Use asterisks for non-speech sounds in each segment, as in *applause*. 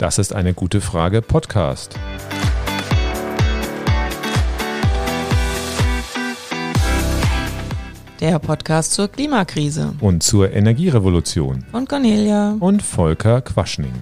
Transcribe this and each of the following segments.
Das ist eine gute Frage Podcast. Der Podcast zur Klimakrise Und zur Energierevolution. von Cornelia. Und Volker Quaschning.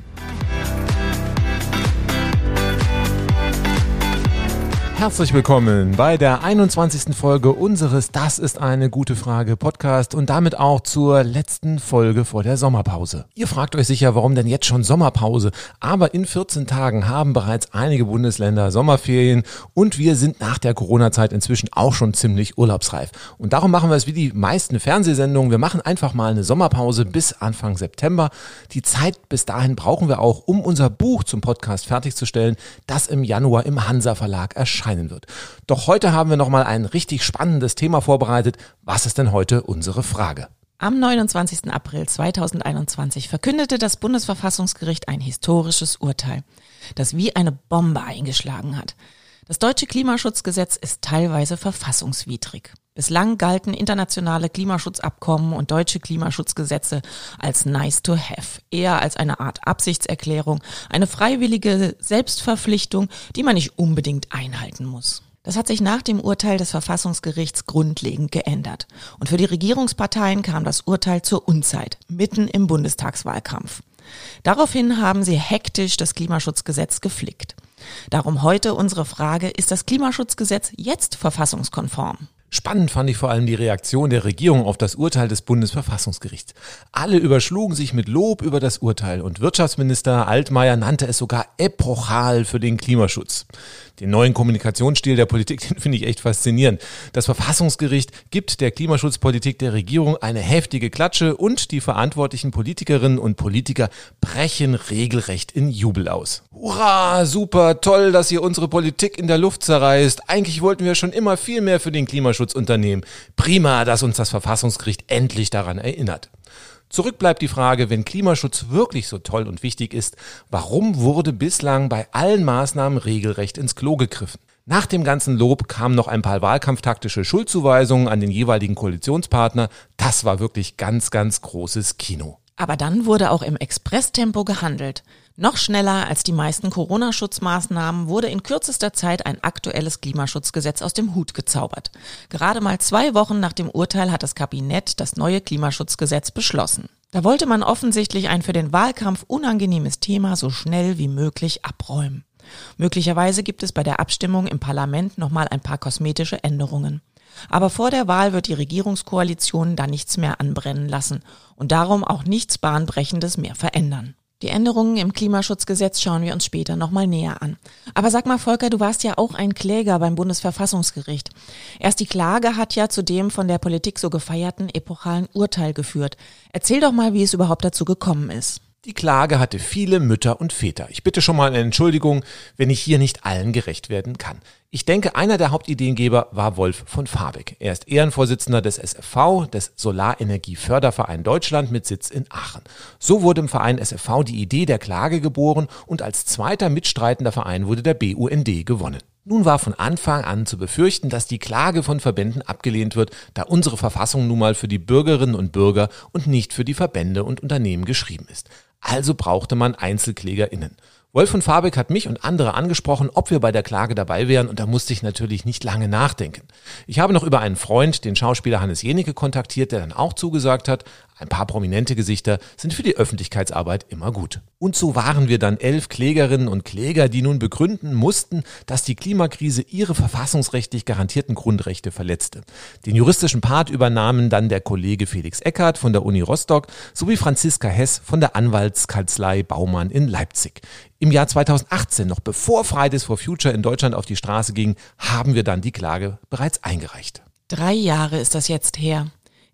Herzlich willkommen bei der 21. Folge unseres Das ist eine gute Frage Podcast und damit auch zur letzten Folge vor der Sommerpause. Ihr fragt euch sicher, warum denn jetzt schon Sommerpause? Aber in 14 Tagen haben bereits einige Bundesländer Sommerferien und wir sind nach der Corona-Zeit inzwischen auch schon ziemlich urlaubsreif. Und darum machen wir es wie die meisten Fernsehsendungen. Wir machen einfach mal eine Sommerpause bis Anfang September. Die Zeit bis dahin brauchen wir auch, um unser Buch zum Podcast fertigzustellen, das im Januar im Hansa Verlag erscheinen wird. Doch heute haben wir noch mal ein richtig spannendes Thema vorbereitet. Was ist denn heute unsere Frage? Am 29. April 2021 verkündete das Bundesverfassungsgericht ein historisches Urteil, das wie eine Bombe eingeschlagen hat. Das deutsche Klimaschutzgesetz ist teilweise verfassungswidrig. Bislang galten internationale Klimaschutzabkommen und deutsche Klimaschutzgesetze als nice to have, eher als eine Art Absichtserklärung, eine freiwillige Selbstverpflichtung, die man nicht unbedingt einhalten muss. Das hat sich nach dem Urteil des Verfassungsgerichts grundlegend geändert. Und für die Regierungsparteien kam das Urteil zur Unzeit, mitten im Bundestagswahlkampf. Daraufhin haben sie hektisch das Klimaschutzgesetz geflickt. Darum heute unsere Frage, ist das Klimaschutzgesetz jetzt verfassungskonform? Spannend fand ich vor allem die Reaktion der Regierung auf das Urteil des Bundesverfassungsgerichts. Alle überschlugen sich mit Lob über das Urteil und Wirtschaftsminister Altmaier nannte es sogar epochal für den Klimaschutz. Den neuen Kommunikationsstil der Politik, *laughs* den finde ich echt faszinierend. Das Verfassungsgericht gibt der Klimaschutzpolitik der Regierung eine heftige Klatsche und die verantwortlichen Politikerinnen und Politiker brechen regelrecht in Jubel aus. Hurra, super, toll, dass ihr unsere Politik in der Luft zerreißt. Eigentlich wollten wir schon immer viel mehr für den Klimaschutz unternehmen. Prima, dass uns das Verfassungsgericht endlich daran erinnert. Zurück bleibt die Frage, wenn Klimaschutz wirklich so toll und wichtig ist, warum wurde bislang bei allen Maßnahmen regelrecht ins Klo gegriffen? Nach dem ganzen Lob kamen noch ein paar wahlkampftaktische Schuldzuweisungen an den jeweiligen Koalitionspartner. Das war wirklich ganz, ganz großes Kino. Aber dann wurde auch im Expresstempo gehandelt. Noch schneller als die meisten Corona-Schutzmaßnahmen wurde in kürzester Zeit ein aktuelles Klimaschutzgesetz aus dem Hut gezaubert. Gerade mal zwei Wochen nach dem Urteil hat das Kabinett das neue Klimaschutzgesetz beschlossen. Da wollte man offensichtlich ein für den Wahlkampf unangenehmes Thema so schnell wie möglich abräumen. Möglicherweise gibt es bei der Abstimmung im Parlament nochmal ein paar kosmetische Änderungen. Aber vor der Wahl wird die Regierungskoalition da nichts mehr anbrennen lassen und darum auch nichts Bahnbrechendes mehr verändern. Die Änderungen im Klimaschutzgesetz schauen wir uns später nochmal näher an. Aber sag mal, Volker, du warst ja auch ein Kläger beim Bundesverfassungsgericht. Erst die Klage hat ja zu dem von der Politik so gefeierten epochalen Urteil geführt. Erzähl doch mal, wie es überhaupt dazu gekommen ist. Die Klage hatte viele Mütter und Väter. Ich bitte schon mal eine Entschuldigung, wenn ich hier nicht allen gerecht werden kann. Ich denke, einer der Hauptideengeber war Wolf von Fabeck. Er ist Ehrenvorsitzender des SFV, des Solarenergieförderverein Deutschland mit Sitz in Aachen. So wurde im Verein SFV die Idee der Klage geboren und als zweiter mitstreitender Verein wurde der BUND gewonnen. Nun war von Anfang an zu befürchten, dass die Klage von Verbänden abgelehnt wird, da unsere Verfassung nun mal für die Bürgerinnen und Bürger und nicht für die Verbände und Unternehmen geschrieben ist. Also brauchte man EinzelklägerInnen. Wolf von Fabeck hat mich und andere angesprochen, ob wir bei der Klage dabei wären und da musste ich natürlich nicht lange nachdenken. Ich habe noch über einen Freund, den Schauspieler Hannes Jenecke, kontaktiert, der dann auch zugesagt hat. Ein paar prominente Gesichter sind für die Öffentlichkeitsarbeit immer gut. Und so waren wir dann elf Klägerinnen und Kläger, die nun begründen mussten, dass die Klimakrise ihre verfassungsrechtlich garantierten Grundrechte verletzte. Den juristischen Part übernahmen dann der Kollege Felix Eckert von der Uni Rostock sowie Franziska Hess von der Anwaltskanzlei Baumann in Leipzig. Im Jahr 2018, noch bevor Fridays for Future in Deutschland auf die Straße ging, haben wir dann die Klage bereits eingereicht. Drei Jahre ist das jetzt her.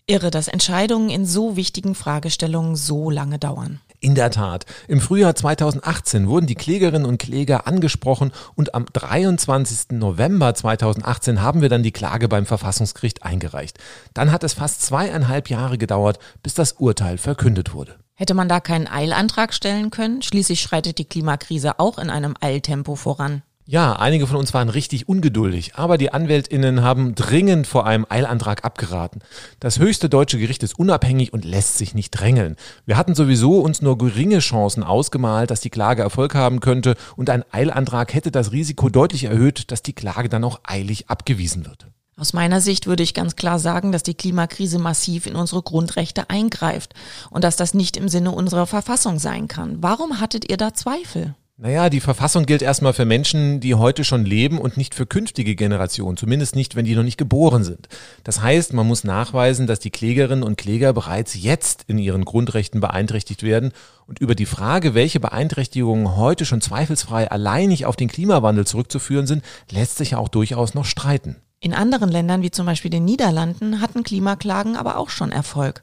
Irre, dass Entscheidungen in so wichtigen Fragestellungen so lange dauern. In der Tat. Im Frühjahr 2018 wurden die Klägerinnen und Kläger angesprochen und am 23. November 2018 haben wir dann die Klage beim Verfassungsgericht eingereicht. Dann hat es fast zweieinhalb Jahre gedauert, bis das Urteil verkündet wurde. Hätte man da keinen Eilantrag stellen können? Schließlich schreitet die Klimakrise auch in einem Eiltempo voran. Ja, einige von uns waren richtig ungeduldig, aber die Anwältinnen haben dringend vor einem Eilantrag abgeraten. Das höchste deutsche Gericht ist unabhängig und lässt sich nicht drängeln. Wir hatten sowieso uns nur geringe Chancen ausgemalt, dass die Klage Erfolg haben könnte und ein Eilantrag hätte das Risiko deutlich erhöht, dass die Klage dann auch eilig abgewiesen wird. Aus meiner Sicht würde ich ganz klar sagen, dass die Klimakrise massiv in unsere Grundrechte eingreift und dass das nicht im Sinne unserer Verfassung sein kann. Warum hattet ihr da Zweifel? Naja, die Verfassung gilt erstmal für Menschen, die heute schon leben und nicht für künftige Generationen, zumindest nicht, wenn die noch nicht geboren sind. Das heißt, man muss nachweisen, dass die Klägerinnen und Kläger bereits jetzt in ihren Grundrechten beeinträchtigt werden und über die Frage, welche Beeinträchtigungen heute schon zweifelsfrei alleinig auf den Klimawandel zurückzuführen sind, lässt sich ja auch durchaus noch streiten. In anderen Ländern, wie zum Beispiel den Niederlanden, hatten Klimaklagen aber auch schon Erfolg.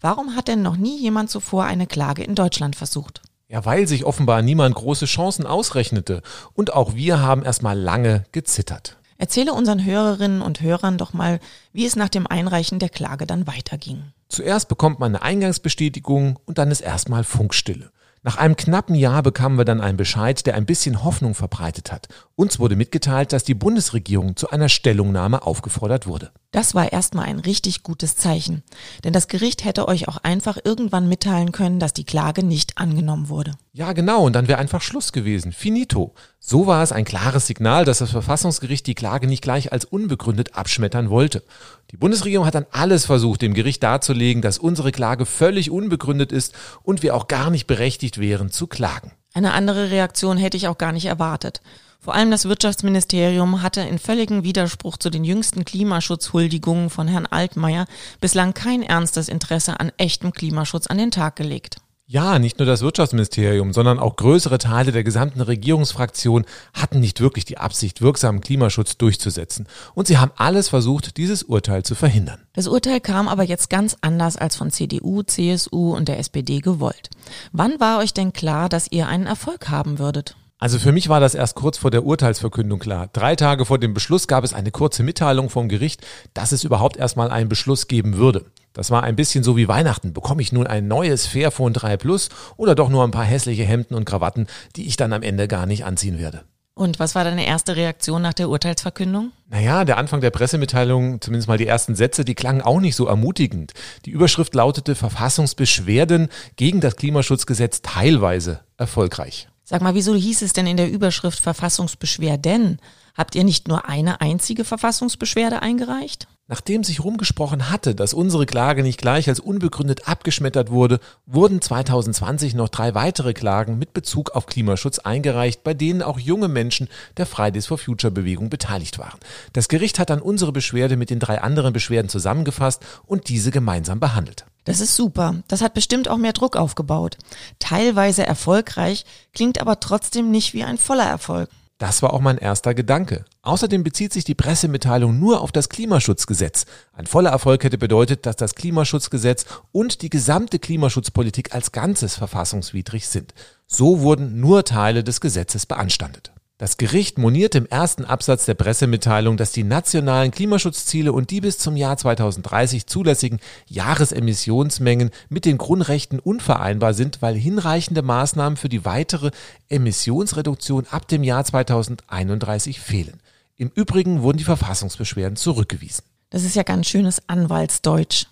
Warum hat denn noch nie jemand zuvor eine Klage in Deutschland versucht? Ja, weil sich offenbar niemand große Chancen ausrechnete. Und auch wir haben erstmal lange gezittert. Erzähle unseren Hörerinnen und Hörern doch mal, wie es nach dem Einreichen der Klage dann weiterging. Zuerst bekommt man eine Eingangsbestätigung und dann ist erstmal Funkstille. Nach einem knappen Jahr bekamen wir dann einen Bescheid, der ein bisschen Hoffnung verbreitet hat. Uns wurde mitgeteilt, dass die Bundesregierung zu einer Stellungnahme aufgefordert wurde. Das war erstmal ein richtig gutes Zeichen. Denn das Gericht hätte euch auch einfach irgendwann mitteilen können, dass die Klage nicht angenommen wurde. Ja, genau, und dann wäre einfach Schluss gewesen. Finito. So war es ein klares Signal, dass das Verfassungsgericht die Klage nicht gleich als unbegründet abschmettern wollte. Die Bundesregierung hat dann alles versucht, dem Gericht darzulegen, dass unsere Klage völlig unbegründet ist und wir auch gar nicht berechtigt wären zu klagen. Eine andere Reaktion hätte ich auch gar nicht erwartet. Vor allem das Wirtschaftsministerium hatte in völligem Widerspruch zu den jüngsten Klimaschutzhuldigungen von Herrn Altmaier bislang kein ernstes Interesse an echtem Klimaschutz an den Tag gelegt. Ja, nicht nur das Wirtschaftsministerium, sondern auch größere Teile der gesamten Regierungsfraktion hatten nicht wirklich die Absicht, wirksamen Klimaschutz durchzusetzen. Und sie haben alles versucht, dieses Urteil zu verhindern. Das Urteil kam aber jetzt ganz anders als von CDU, CSU und der SPD gewollt. Wann war euch denn klar, dass ihr einen Erfolg haben würdet? Also für mich war das erst kurz vor der Urteilsverkündung klar. Drei Tage vor dem Beschluss gab es eine kurze Mitteilung vom Gericht, dass es überhaupt erstmal einen Beschluss geben würde. Das war ein bisschen so wie Weihnachten. Bekomme ich nun ein neues Fairphone 3 Plus oder doch nur ein paar hässliche Hemden und Krawatten, die ich dann am Ende gar nicht anziehen werde? Und was war deine erste Reaktion nach der Urteilsverkündung? Naja, der Anfang der Pressemitteilung, zumindest mal die ersten Sätze, die klangen auch nicht so ermutigend. Die Überschrift lautete Verfassungsbeschwerden gegen das Klimaschutzgesetz teilweise erfolgreich. Sag mal, wieso hieß es denn in der Überschrift Verfassungsbeschwerden? Habt ihr nicht nur eine einzige Verfassungsbeschwerde eingereicht? Nachdem sich rumgesprochen hatte, dass unsere Klage nicht gleich als unbegründet abgeschmettert wurde, wurden 2020 noch drei weitere Klagen mit Bezug auf Klimaschutz eingereicht, bei denen auch junge Menschen der Fridays for Future Bewegung beteiligt waren. Das Gericht hat dann unsere Beschwerde mit den drei anderen Beschwerden zusammengefasst und diese gemeinsam behandelt. Das ist super. Das hat bestimmt auch mehr Druck aufgebaut. Teilweise erfolgreich, klingt aber trotzdem nicht wie ein voller Erfolg. Das war auch mein erster Gedanke. Außerdem bezieht sich die Pressemitteilung nur auf das Klimaschutzgesetz. Ein voller Erfolg hätte bedeutet, dass das Klimaschutzgesetz und die gesamte Klimaschutzpolitik als Ganzes verfassungswidrig sind. So wurden nur Teile des Gesetzes beanstandet. Das Gericht monierte im ersten Absatz der Pressemitteilung, dass die nationalen Klimaschutzziele und die bis zum Jahr 2030 zulässigen Jahresemissionsmengen mit den Grundrechten unvereinbar sind, weil hinreichende Maßnahmen für die weitere Emissionsreduktion ab dem Jahr 2031 fehlen. Im Übrigen wurden die Verfassungsbeschwerden zurückgewiesen. Das ist ja ganz schönes Anwaltsdeutsch.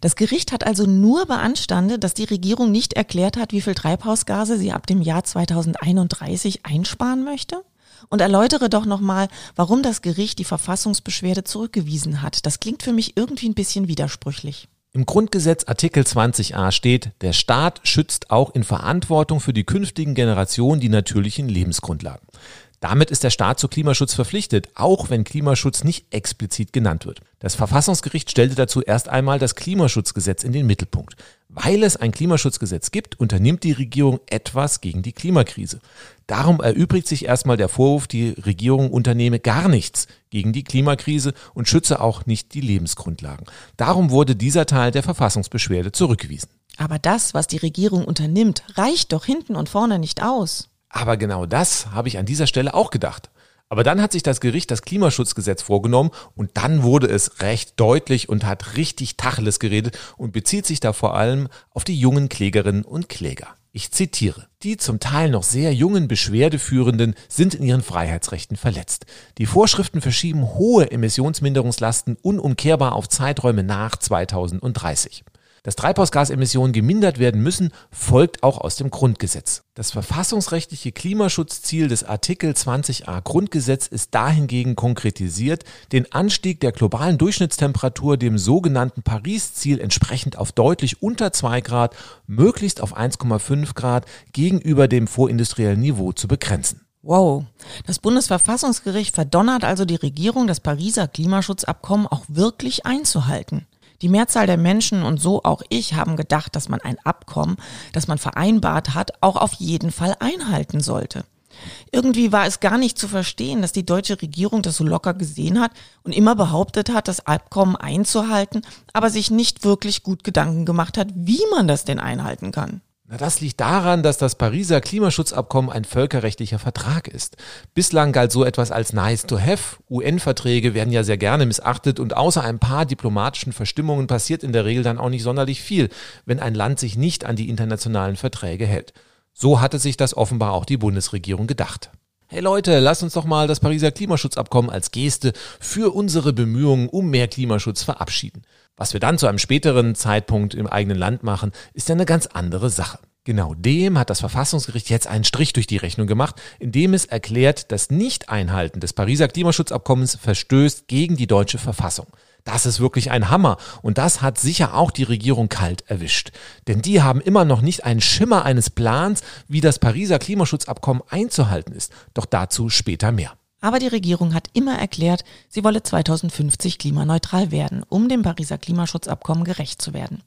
Das Gericht hat also nur beanstandet, dass die Regierung nicht erklärt hat, wie viel Treibhausgase sie ab dem Jahr 2031 einsparen möchte? Und erläutere doch nochmal, warum das Gericht die Verfassungsbeschwerde zurückgewiesen hat. Das klingt für mich irgendwie ein bisschen widersprüchlich. Im Grundgesetz Artikel 20a steht, der Staat schützt auch in Verantwortung für die künftigen Generationen die natürlichen Lebensgrundlagen. Damit ist der Staat zu Klimaschutz verpflichtet, auch wenn Klimaschutz nicht explizit genannt wird. Das Verfassungsgericht stellte dazu erst einmal das Klimaschutzgesetz in den Mittelpunkt. Weil es ein Klimaschutzgesetz gibt, unternimmt die Regierung etwas gegen die Klimakrise. Darum erübrigt sich erstmal der Vorwurf, die Regierung unternehme gar nichts gegen die Klimakrise und schütze auch nicht die Lebensgrundlagen. Darum wurde dieser Teil der Verfassungsbeschwerde zurückgewiesen. Aber das, was die Regierung unternimmt, reicht doch hinten und vorne nicht aus. Aber genau das habe ich an dieser Stelle auch gedacht. Aber dann hat sich das Gericht das Klimaschutzgesetz vorgenommen und dann wurde es recht deutlich und hat richtig Tacheles geredet und bezieht sich da vor allem auf die jungen Klägerinnen und Kläger. Ich zitiere. Die zum Teil noch sehr jungen Beschwerdeführenden sind in ihren Freiheitsrechten verletzt. Die Vorschriften verschieben hohe Emissionsminderungslasten unumkehrbar auf Zeiträume nach 2030. Dass Treibhausgasemissionen gemindert werden müssen, folgt auch aus dem Grundgesetz. Das verfassungsrechtliche Klimaschutzziel des Artikel 20a Grundgesetz ist dahingegen konkretisiert, den Anstieg der globalen Durchschnittstemperatur dem sogenannten Paris-Ziel entsprechend auf deutlich unter 2 Grad, möglichst auf 1,5 Grad gegenüber dem vorindustriellen Niveau zu begrenzen. Wow. Das Bundesverfassungsgericht verdonnert also die Regierung, das Pariser Klimaschutzabkommen auch wirklich einzuhalten. Die Mehrzahl der Menschen und so auch ich haben gedacht, dass man ein Abkommen, das man vereinbart hat, auch auf jeden Fall einhalten sollte. Irgendwie war es gar nicht zu verstehen, dass die deutsche Regierung das so locker gesehen hat und immer behauptet hat, das Abkommen einzuhalten, aber sich nicht wirklich gut Gedanken gemacht hat, wie man das denn einhalten kann. Na, das liegt daran, dass das Pariser Klimaschutzabkommen ein völkerrechtlicher Vertrag ist. Bislang galt so etwas als nice to have. UN-Verträge werden ja sehr gerne missachtet und außer ein paar diplomatischen Verstimmungen passiert in der Regel dann auch nicht sonderlich viel, wenn ein Land sich nicht an die internationalen Verträge hält. So hatte sich das offenbar auch die Bundesregierung gedacht. Hey Leute, lasst uns doch mal das Pariser Klimaschutzabkommen als Geste für unsere Bemühungen um mehr Klimaschutz verabschieden. Was wir dann zu einem späteren Zeitpunkt im eigenen Land machen, ist ja eine ganz andere Sache. Genau dem hat das Verfassungsgericht jetzt einen Strich durch die Rechnung gemacht, indem es erklärt, das Nicht-Einhalten des Pariser Klimaschutzabkommens verstößt gegen die deutsche Verfassung. Das ist wirklich ein Hammer und das hat sicher auch die Regierung kalt erwischt. Denn die haben immer noch nicht einen Schimmer eines Plans, wie das Pariser Klimaschutzabkommen einzuhalten ist. Doch dazu später mehr. Aber die Regierung hat immer erklärt, sie wolle 2050 klimaneutral werden, um dem Pariser Klimaschutzabkommen gerecht zu werden.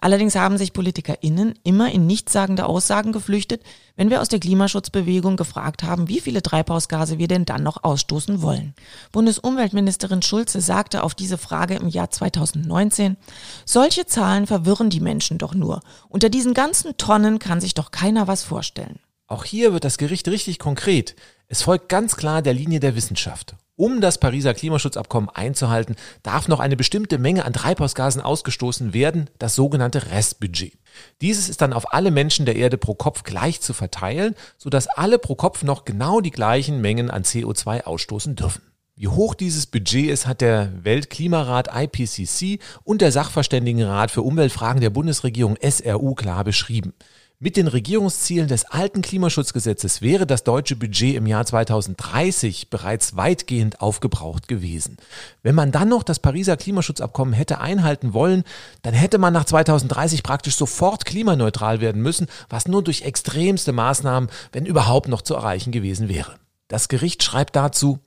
Allerdings haben sich PolitikerInnen immer in nichtssagende Aussagen geflüchtet, wenn wir aus der Klimaschutzbewegung gefragt haben, wie viele Treibhausgase wir denn dann noch ausstoßen wollen. Bundesumweltministerin Schulze sagte auf diese Frage im Jahr 2019, solche Zahlen verwirren die Menschen doch nur. Unter diesen ganzen Tonnen kann sich doch keiner was vorstellen. Auch hier wird das Gericht richtig konkret. Es folgt ganz klar der Linie der Wissenschaft. Um das Pariser Klimaschutzabkommen einzuhalten, darf noch eine bestimmte Menge an Treibhausgasen ausgestoßen werden, das sogenannte Restbudget. Dieses ist dann auf alle Menschen der Erde pro Kopf gleich zu verteilen, sodass alle pro Kopf noch genau die gleichen Mengen an CO2 ausstoßen dürfen. Wie hoch dieses Budget ist, hat der Weltklimarat IPCC und der Sachverständigenrat für Umweltfragen der Bundesregierung SRU klar beschrieben. Mit den Regierungszielen des alten Klimaschutzgesetzes wäre das deutsche Budget im Jahr 2030 bereits weitgehend aufgebraucht gewesen. Wenn man dann noch das Pariser Klimaschutzabkommen hätte einhalten wollen, dann hätte man nach 2030 praktisch sofort klimaneutral werden müssen, was nur durch extremste Maßnahmen, wenn überhaupt noch zu erreichen gewesen wäre. Das Gericht schreibt dazu,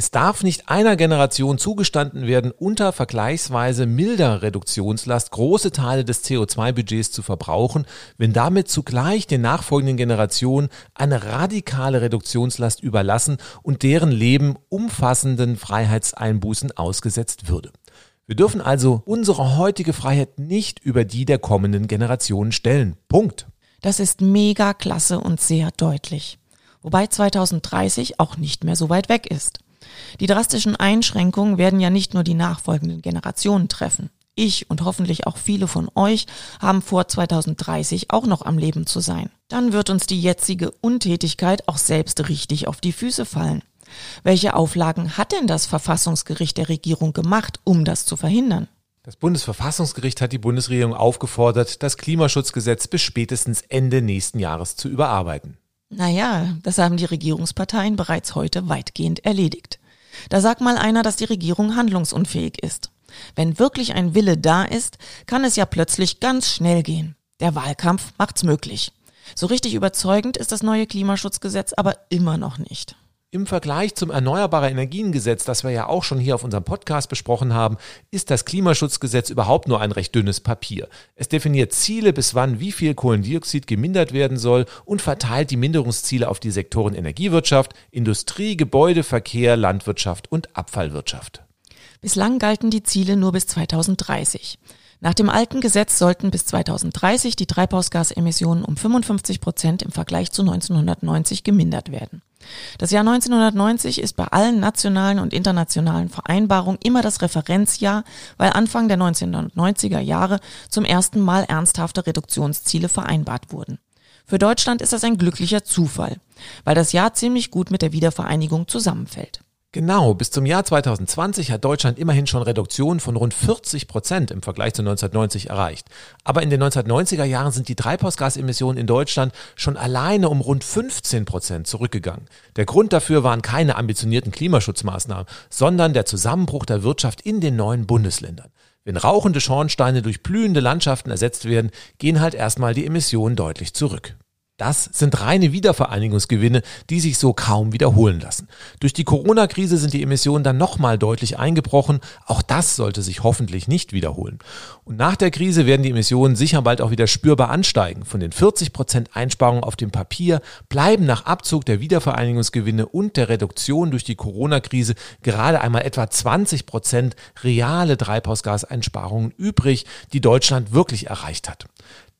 es darf nicht einer Generation zugestanden werden, unter vergleichsweise milder Reduktionslast große Teile des CO2-Budgets zu verbrauchen, wenn damit zugleich den nachfolgenden Generationen eine radikale Reduktionslast überlassen und deren Leben umfassenden Freiheitseinbußen ausgesetzt würde. Wir dürfen also unsere heutige Freiheit nicht über die der kommenden Generationen stellen. Punkt. Das ist mega klasse und sehr deutlich. Wobei 2030 auch nicht mehr so weit weg ist. Die drastischen Einschränkungen werden ja nicht nur die nachfolgenden Generationen treffen. Ich und hoffentlich auch viele von euch haben vor 2030 auch noch am Leben zu sein. Dann wird uns die jetzige Untätigkeit auch selbst richtig auf die Füße fallen. Welche Auflagen hat denn das Verfassungsgericht der Regierung gemacht, um das zu verhindern? Das Bundesverfassungsgericht hat die Bundesregierung aufgefordert, das Klimaschutzgesetz bis spätestens Ende nächsten Jahres zu überarbeiten. Naja, das haben die Regierungsparteien bereits heute weitgehend erledigt. Da sagt mal einer, dass die Regierung handlungsunfähig ist. Wenn wirklich ein Wille da ist, kann es ja plötzlich ganz schnell gehen. Der Wahlkampf macht's möglich. So richtig überzeugend ist das neue Klimaschutzgesetz aber immer noch nicht. Im Vergleich zum Erneuerbare Energiengesetz, das wir ja auch schon hier auf unserem Podcast besprochen haben, ist das Klimaschutzgesetz überhaupt nur ein recht dünnes Papier. Es definiert Ziele, bis wann wie viel Kohlendioxid gemindert werden soll und verteilt die Minderungsziele auf die Sektoren Energiewirtschaft, Industrie, Gebäude, Verkehr, Landwirtschaft und Abfallwirtschaft. Bislang galten die Ziele nur bis 2030. Nach dem alten Gesetz sollten bis 2030 die Treibhausgasemissionen um 55 Prozent im Vergleich zu 1990 gemindert werden. Das Jahr 1990 ist bei allen nationalen und internationalen Vereinbarungen immer das Referenzjahr, weil Anfang der 1990er Jahre zum ersten Mal ernsthafte Reduktionsziele vereinbart wurden. Für Deutschland ist das ein glücklicher Zufall, weil das Jahr ziemlich gut mit der Wiedervereinigung zusammenfällt. Genau, bis zum Jahr 2020 hat Deutschland immerhin schon Reduktionen von rund 40 Prozent im Vergleich zu 1990 erreicht. Aber in den 1990er Jahren sind die Treibhausgasemissionen in Deutschland schon alleine um rund 15 Prozent zurückgegangen. Der Grund dafür waren keine ambitionierten Klimaschutzmaßnahmen, sondern der Zusammenbruch der Wirtschaft in den neuen Bundesländern. Wenn rauchende Schornsteine durch blühende Landschaften ersetzt werden, gehen halt erstmal die Emissionen deutlich zurück. Das sind reine Wiedervereinigungsgewinne, die sich so kaum wiederholen lassen. Durch die Corona-Krise sind die Emissionen dann nochmal deutlich eingebrochen. Auch das sollte sich hoffentlich nicht wiederholen. Und nach der Krise werden die Emissionen sicher bald auch wieder spürbar ansteigen. Von den 40 Prozent Einsparungen auf dem Papier bleiben nach Abzug der Wiedervereinigungsgewinne und der Reduktion durch die Corona-Krise gerade einmal etwa 20 Prozent reale Treibhausgaseinsparungen übrig, die Deutschland wirklich erreicht hat.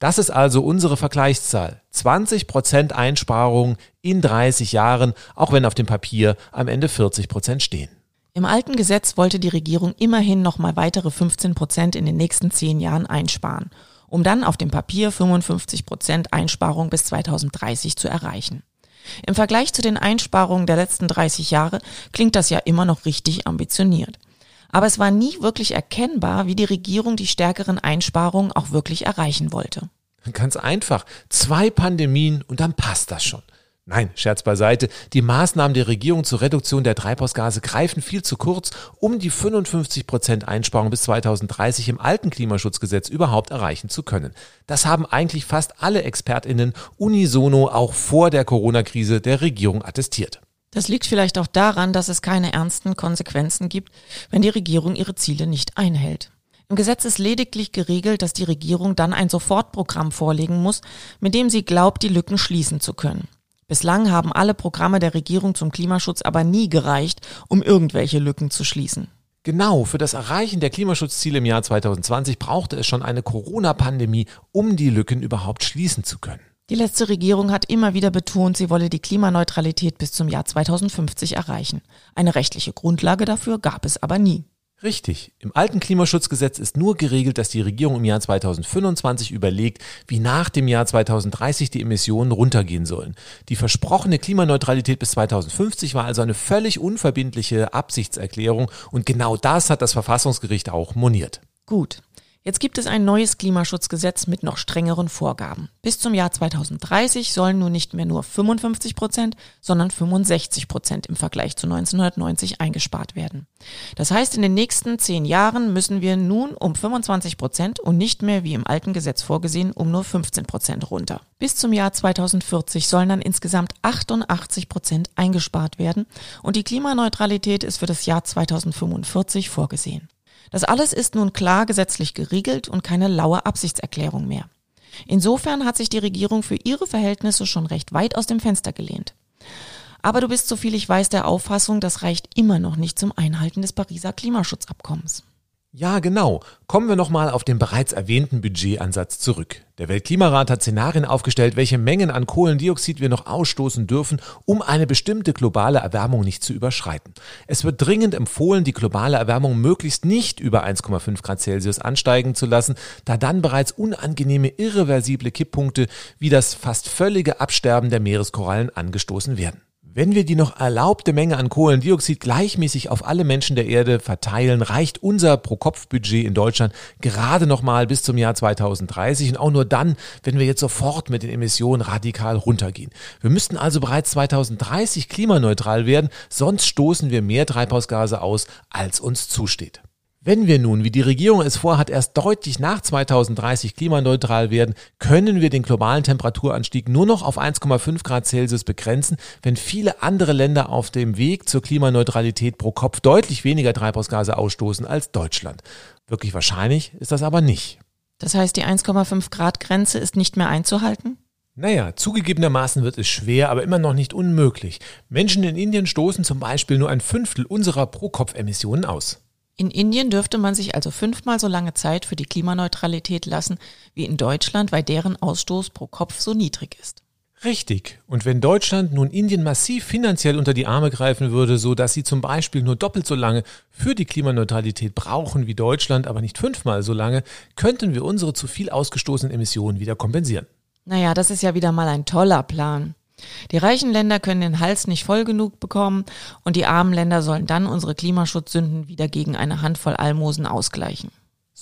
Das ist also unsere Vergleichszahl. 20 Prozent Einsparung in 30 Jahren, auch wenn auf dem Papier am Ende 40 Prozent stehen. Im alten Gesetz wollte die Regierung immerhin nochmal weitere 15 Prozent in den nächsten zehn Jahren einsparen, um dann auf dem Papier 55 Prozent Einsparung bis 2030 zu erreichen. Im Vergleich zu den Einsparungen der letzten 30 Jahre klingt das ja immer noch richtig ambitioniert. Aber es war nie wirklich erkennbar, wie die Regierung die stärkeren Einsparungen auch wirklich erreichen wollte. Ganz einfach. Zwei Pandemien und dann passt das schon. Nein, Scherz beiseite. Die Maßnahmen der Regierung zur Reduktion der Treibhausgase greifen viel zu kurz, um die 55 Prozent Einsparung bis 2030 im alten Klimaschutzgesetz überhaupt erreichen zu können. Das haben eigentlich fast alle ExpertInnen unisono auch vor der Corona-Krise der Regierung attestiert. Das liegt vielleicht auch daran, dass es keine ernsten Konsequenzen gibt, wenn die Regierung ihre Ziele nicht einhält. Im Gesetz ist lediglich geregelt, dass die Regierung dann ein Sofortprogramm vorlegen muss, mit dem sie glaubt, die Lücken schließen zu können. Bislang haben alle Programme der Regierung zum Klimaschutz aber nie gereicht, um irgendwelche Lücken zu schließen. Genau, für das Erreichen der Klimaschutzziele im Jahr 2020 brauchte es schon eine Corona-Pandemie, um die Lücken überhaupt schließen zu können. Die letzte Regierung hat immer wieder betont, sie wolle die Klimaneutralität bis zum Jahr 2050 erreichen. Eine rechtliche Grundlage dafür gab es aber nie. Richtig. Im alten Klimaschutzgesetz ist nur geregelt, dass die Regierung im Jahr 2025 überlegt, wie nach dem Jahr 2030 die Emissionen runtergehen sollen. Die versprochene Klimaneutralität bis 2050 war also eine völlig unverbindliche Absichtserklärung und genau das hat das Verfassungsgericht auch moniert. Gut. Jetzt gibt es ein neues Klimaschutzgesetz mit noch strengeren Vorgaben. Bis zum Jahr 2030 sollen nun nicht mehr nur 55 Prozent, sondern 65 Prozent im Vergleich zu 1990 eingespart werden. Das heißt, in den nächsten zehn Jahren müssen wir nun um 25 Prozent und nicht mehr wie im alten Gesetz vorgesehen um nur 15 Prozent runter. Bis zum Jahr 2040 sollen dann insgesamt 88 Prozent eingespart werden und die Klimaneutralität ist für das Jahr 2045 vorgesehen. Das alles ist nun klar gesetzlich geregelt und keine laue Absichtserklärung mehr. Insofern hat sich die Regierung für ihre Verhältnisse schon recht weit aus dem Fenster gelehnt. Aber du bist, soviel ich weiß, der Auffassung, das reicht immer noch nicht zum Einhalten des Pariser Klimaschutzabkommens. Ja, genau. Kommen wir nochmal auf den bereits erwähnten Budgetansatz zurück. Der Weltklimarat hat Szenarien aufgestellt, welche Mengen an Kohlendioxid wir noch ausstoßen dürfen, um eine bestimmte globale Erwärmung nicht zu überschreiten. Es wird dringend empfohlen, die globale Erwärmung möglichst nicht über 1,5 Grad Celsius ansteigen zu lassen, da dann bereits unangenehme irreversible Kipppunkte wie das fast völlige Absterben der Meereskorallen angestoßen werden. Wenn wir die noch erlaubte Menge an Kohlendioxid gleichmäßig auf alle Menschen der Erde verteilen, reicht unser Pro-Kopf-Budget in Deutschland gerade noch mal bis zum Jahr 2030 und auch nur dann, wenn wir jetzt sofort mit den Emissionen radikal runtergehen. Wir müssten also bereits 2030 klimaneutral werden, sonst stoßen wir mehr Treibhausgase aus, als uns zusteht. Wenn wir nun, wie die Regierung es vorhat, erst deutlich nach 2030 klimaneutral werden, können wir den globalen Temperaturanstieg nur noch auf 1,5 Grad Celsius begrenzen, wenn viele andere Länder auf dem Weg zur Klimaneutralität pro Kopf deutlich weniger Treibhausgase ausstoßen als Deutschland. Wirklich wahrscheinlich ist das aber nicht. Das heißt, die 1,5 Grad Grenze ist nicht mehr einzuhalten? Naja, zugegebenermaßen wird es schwer, aber immer noch nicht unmöglich. Menschen in Indien stoßen zum Beispiel nur ein Fünftel unserer Pro-Kopf-Emissionen aus. In Indien dürfte man sich also fünfmal so lange Zeit für die Klimaneutralität lassen wie in Deutschland, weil deren Ausstoß pro Kopf so niedrig ist. Richtig. Und wenn Deutschland nun Indien massiv finanziell unter die Arme greifen würde, so dass sie zum Beispiel nur doppelt so lange für die Klimaneutralität brauchen wie Deutschland, aber nicht fünfmal so lange, könnten wir unsere zu viel ausgestoßenen Emissionen wieder kompensieren. Naja, das ist ja wieder mal ein toller Plan. Die reichen Länder können den Hals nicht voll genug bekommen und die armen Länder sollen dann unsere Klimaschutzsünden wieder gegen eine Handvoll Almosen ausgleichen.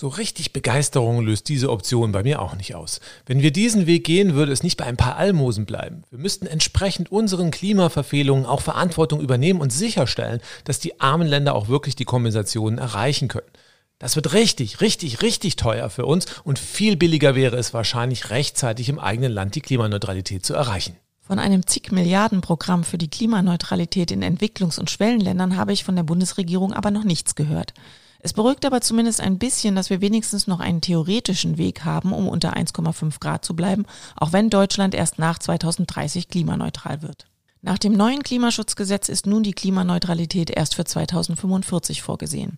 So richtig Begeisterung löst diese Option bei mir auch nicht aus. Wenn wir diesen Weg gehen, würde es nicht bei ein paar Almosen bleiben. Wir müssten entsprechend unseren Klimaverfehlungen auch Verantwortung übernehmen und sicherstellen, dass die armen Länder auch wirklich die Kompensationen erreichen können. Das wird richtig, richtig, richtig teuer für uns und viel billiger wäre es wahrscheinlich rechtzeitig im eigenen Land die Klimaneutralität zu erreichen. Von einem zig Milliarden Programm für die Klimaneutralität in Entwicklungs- und Schwellenländern habe ich von der Bundesregierung aber noch nichts gehört. Es beruhigt aber zumindest ein bisschen, dass wir wenigstens noch einen theoretischen Weg haben, um unter 1,5 Grad zu bleiben, auch wenn Deutschland erst nach 2030 klimaneutral wird. Nach dem neuen Klimaschutzgesetz ist nun die Klimaneutralität erst für 2045 vorgesehen.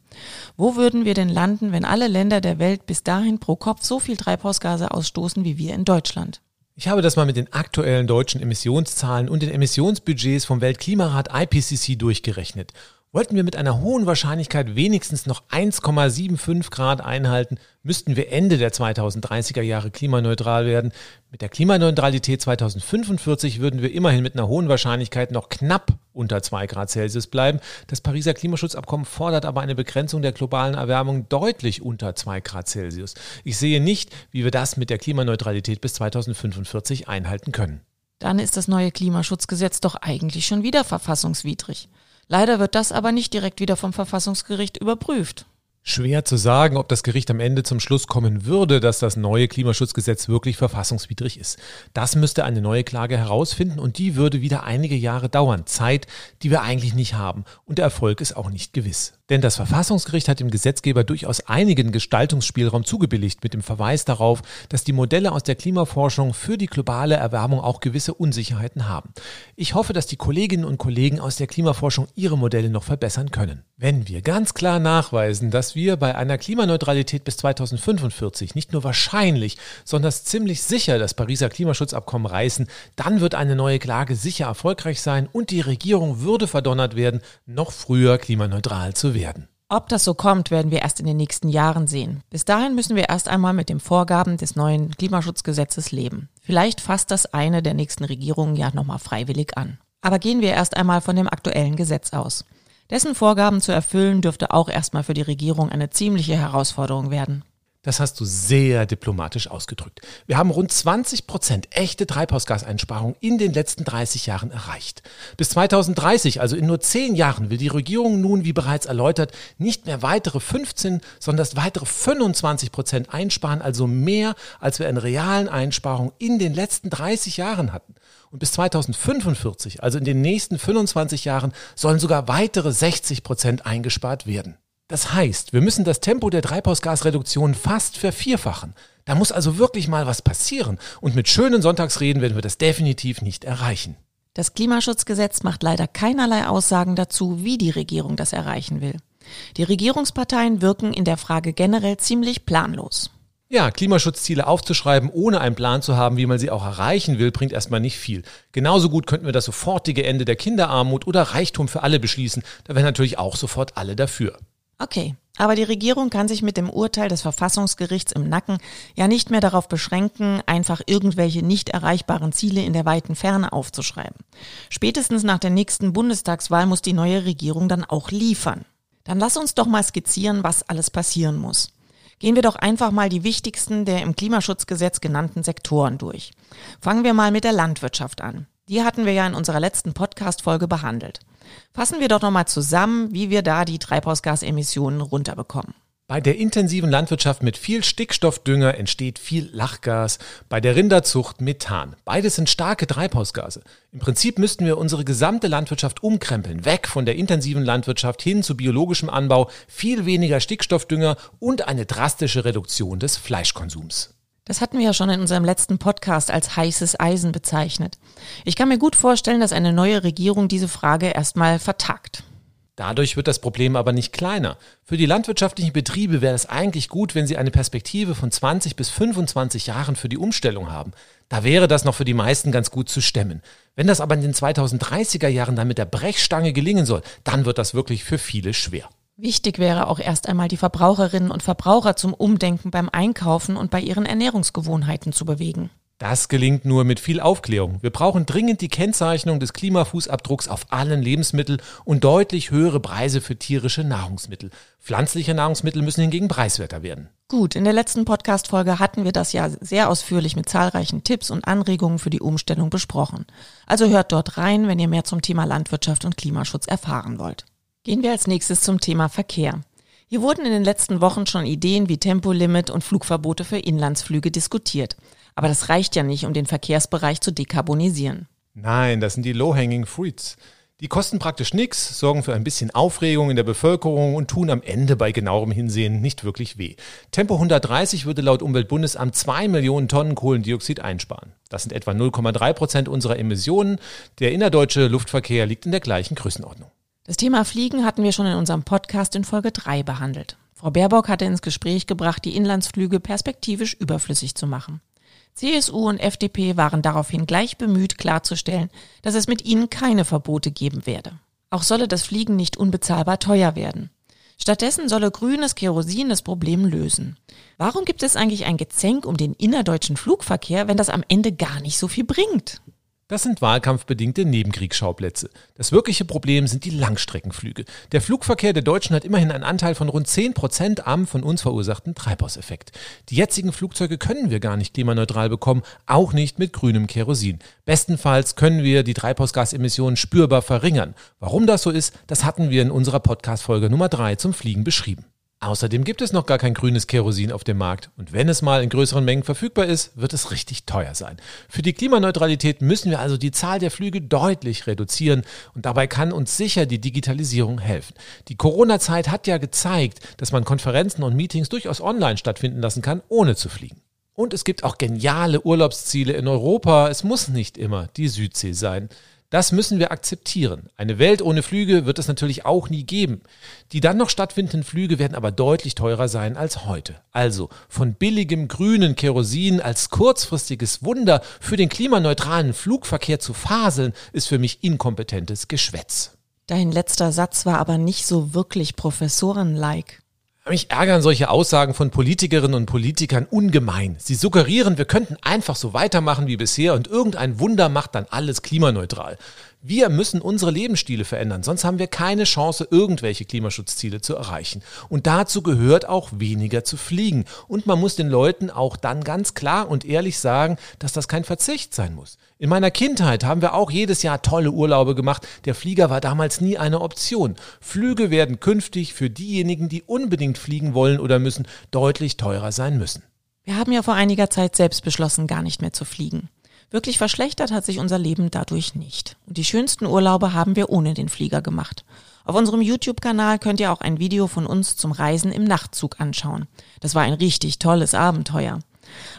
Wo würden wir denn landen, wenn alle Länder der Welt bis dahin pro Kopf so viel Treibhausgase ausstoßen wie wir in Deutschland? Ich habe das mal mit den aktuellen deutschen Emissionszahlen und den Emissionsbudgets vom Weltklimarat IPCC durchgerechnet. Wollten wir mit einer hohen Wahrscheinlichkeit wenigstens noch 1,75 Grad einhalten, müssten wir Ende der 2030er Jahre klimaneutral werden. Mit der Klimaneutralität 2045 würden wir immerhin mit einer hohen Wahrscheinlichkeit noch knapp unter 2 Grad Celsius bleiben. Das Pariser Klimaschutzabkommen fordert aber eine Begrenzung der globalen Erwärmung deutlich unter 2 Grad Celsius. Ich sehe nicht, wie wir das mit der Klimaneutralität bis 2045 einhalten können. Dann ist das neue Klimaschutzgesetz doch eigentlich schon wieder verfassungswidrig. Leider wird das aber nicht direkt wieder vom Verfassungsgericht überprüft. Schwer zu sagen, ob das Gericht am Ende zum Schluss kommen würde, dass das neue Klimaschutzgesetz wirklich verfassungswidrig ist. Das müsste eine neue Klage herausfinden und die würde wieder einige Jahre dauern. Zeit, die wir eigentlich nicht haben. Und der Erfolg ist auch nicht gewiss. Denn das Verfassungsgericht hat dem Gesetzgeber durchaus einigen Gestaltungsspielraum zugebilligt mit dem Verweis darauf, dass die Modelle aus der Klimaforschung für die globale Erwärmung auch gewisse Unsicherheiten haben. Ich hoffe, dass die Kolleginnen und Kollegen aus der Klimaforschung ihre Modelle noch verbessern können. Wenn wir ganz klar nachweisen, dass wir bei einer Klimaneutralität bis 2045 nicht nur wahrscheinlich, sondern ziemlich sicher das Pariser Klimaschutzabkommen reißen, dann wird eine neue Klage sicher erfolgreich sein und die Regierung würde verdonnert werden, noch früher klimaneutral zu werden werden. Ob das so kommt, werden wir erst in den nächsten Jahren sehen. Bis dahin müssen wir erst einmal mit den Vorgaben des neuen Klimaschutzgesetzes leben. Vielleicht fasst das eine der nächsten Regierungen ja nochmal freiwillig an. Aber gehen wir erst einmal von dem aktuellen Gesetz aus. Dessen Vorgaben zu erfüllen dürfte auch erstmal für die Regierung eine ziemliche Herausforderung werden. Das hast du sehr diplomatisch ausgedrückt. Wir haben rund 20 Prozent echte Treibhausgaseinsparung in den letzten 30 Jahren erreicht. Bis 2030, also in nur 10 Jahren, will die Regierung nun, wie bereits erläutert, nicht mehr weitere 15, sondern weitere 25 Prozent einsparen, also mehr, als wir in realen Einsparungen in den letzten 30 Jahren hatten. Und bis 2045, also in den nächsten 25 Jahren, sollen sogar weitere 60 Prozent eingespart werden. Das heißt, wir müssen das Tempo der Treibhausgasreduktion fast vervierfachen. Da muss also wirklich mal was passieren. Und mit schönen Sonntagsreden werden wir das definitiv nicht erreichen. Das Klimaschutzgesetz macht leider keinerlei Aussagen dazu, wie die Regierung das erreichen will. Die Regierungsparteien wirken in der Frage generell ziemlich planlos. Ja, Klimaschutzziele aufzuschreiben, ohne einen Plan zu haben, wie man sie auch erreichen will, bringt erstmal nicht viel. Genauso gut könnten wir das sofortige Ende der Kinderarmut oder Reichtum für alle beschließen. Da wären natürlich auch sofort alle dafür. Okay, aber die Regierung kann sich mit dem Urteil des Verfassungsgerichts im Nacken ja nicht mehr darauf beschränken, einfach irgendwelche nicht erreichbaren Ziele in der weiten Ferne aufzuschreiben. Spätestens nach der nächsten Bundestagswahl muss die neue Regierung dann auch liefern. Dann lass uns doch mal skizzieren, was alles passieren muss. Gehen wir doch einfach mal die wichtigsten der im Klimaschutzgesetz genannten Sektoren durch. Fangen wir mal mit der Landwirtschaft an. Die hatten wir ja in unserer letzten Podcast-Folge behandelt. Fassen wir doch nochmal zusammen, wie wir da die Treibhausgasemissionen runterbekommen. Bei der intensiven Landwirtschaft mit viel Stickstoffdünger entsteht viel Lachgas, bei der Rinderzucht Methan. Beides sind starke Treibhausgase. Im Prinzip müssten wir unsere gesamte Landwirtschaft umkrempeln, weg von der intensiven Landwirtschaft hin zu biologischem Anbau, viel weniger Stickstoffdünger und eine drastische Reduktion des Fleischkonsums. Das hatten wir ja schon in unserem letzten Podcast als heißes Eisen bezeichnet. Ich kann mir gut vorstellen, dass eine neue Regierung diese Frage erstmal vertagt. Dadurch wird das Problem aber nicht kleiner. Für die landwirtschaftlichen Betriebe wäre es eigentlich gut, wenn sie eine Perspektive von 20 bis 25 Jahren für die Umstellung haben. Da wäre das noch für die meisten ganz gut zu stemmen. Wenn das aber in den 2030er Jahren dann mit der Brechstange gelingen soll, dann wird das wirklich für viele schwer. Wichtig wäre auch erst einmal die Verbraucherinnen und Verbraucher zum Umdenken beim Einkaufen und bei ihren Ernährungsgewohnheiten zu bewegen. Das gelingt nur mit viel Aufklärung. Wir brauchen dringend die Kennzeichnung des Klimafußabdrucks auf allen Lebensmitteln und deutlich höhere Preise für tierische Nahrungsmittel. Pflanzliche Nahrungsmittel müssen hingegen preiswerter werden. Gut, in der letzten Podcast-Folge hatten wir das ja sehr ausführlich mit zahlreichen Tipps und Anregungen für die Umstellung besprochen. Also hört dort rein, wenn ihr mehr zum Thema Landwirtschaft und Klimaschutz erfahren wollt. Gehen wir als nächstes zum Thema Verkehr. Hier wurden in den letzten Wochen schon Ideen wie Tempolimit und Flugverbote für Inlandsflüge diskutiert. Aber das reicht ja nicht, um den Verkehrsbereich zu dekarbonisieren. Nein, das sind die Low-Hanging Fruits. Die kosten praktisch nichts, sorgen für ein bisschen Aufregung in der Bevölkerung und tun am Ende bei genauerem Hinsehen nicht wirklich weh. Tempo 130 würde laut Umweltbundesamt zwei Millionen Tonnen Kohlendioxid einsparen. Das sind etwa 0,3 Prozent unserer Emissionen. Der innerdeutsche Luftverkehr liegt in der gleichen Größenordnung. Das Thema Fliegen hatten wir schon in unserem Podcast in Folge 3 behandelt. Frau Baerbock hatte ins Gespräch gebracht, die Inlandsflüge perspektivisch überflüssig zu machen. CSU und FDP waren daraufhin gleich bemüht klarzustellen, dass es mit ihnen keine Verbote geben werde. Auch solle das Fliegen nicht unbezahlbar teuer werden. Stattdessen solle grünes Kerosin das Problem lösen. Warum gibt es eigentlich ein Gezänk um den innerdeutschen Flugverkehr, wenn das am Ende gar nicht so viel bringt? Das sind wahlkampfbedingte Nebenkriegsschauplätze. Das wirkliche Problem sind die Langstreckenflüge. Der Flugverkehr der Deutschen hat immerhin einen Anteil von rund 10 Prozent am von uns verursachten Treibhauseffekt. Die jetzigen Flugzeuge können wir gar nicht klimaneutral bekommen, auch nicht mit grünem Kerosin. Bestenfalls können wir die Treibhausgasemissionen spürbar verringern. Warum das so ist, das hatten wir in unserer Podcast-Folge Nummer 3 zum Fliegen beschrieben. Außerdem gibt es noch gar kein grünes Kerosin auf dem Markt und wenn es mal in größeren Mengen verfügbar ist, wird es richtig teuer sein. Für die Klimaneutralität müssen wir also die Zahl der Flüge deutlich reduzieren und dabei kann uns sicher die Digitalisierung helfen. Die Corona-Zeit hat ja gezeigt, dass man Konferenzen und Meetings durchaus online stattfinden lassen kann, ohne zu fliegen. Und es gibt auch geniale Urlaubsziele in Europa. Es muss nicht immer die Südsee sein. Das müssen wir akzeptieren. Eine Welt ohne Flüge wird es natürlich auch nie geben. Die dann noch stattfindenden Flüge werden aber deutlich teurer sein als heute. Also von billigem grünen Kerosin als kurzfristiges Wunder für den klimaneutralen Flugverkehr zu faseln, ist für mich inkompetentes Geschwätz. Dein letzter Satz war aber nicht so wirklich professorenlike. Mich ärgern solche Aussagen von Politikerinnen und Politikern ungemein. Sie suggerieren, wir könnten einfach so weitermachen wie bisher und irgendein Wunder macht dann alles klimaneutral. Wir müssen unsere Lebensstile verändern, sonst haben wir keine Chance, irgendwelche Klimaschutzziele zu erreichen. Und dazu gehört auch weniger zu fliegen. Und man muss den Leuten auch dann ganz klar und ehrlich sagen, dass das kein Verzicht sein muss. In meiner Kindheit haben wir auch jedes Jahr tolle Urlaube gemacht. Der Flieger war damals nie eine Option. Flüge werden künftig für diejenigen, die unbedingt fliegen wollen oder müssen, deutlich teurer sein müssen. Wir haben ja vor einiger Zeit selbst beschlossen, gar nicht mehr zu fliegen. Wirklich verschlechtert hat sich unser Leben dadurch nicht. Und die schönsten Urlaube haben wir ohne den Flieger gemacht. Auf unserem YouTube-Kanal könnt ihr auch ein Video von uns zum Reisen im Nachtzug anschauen. Das war ein richtig tolles Abenteuer.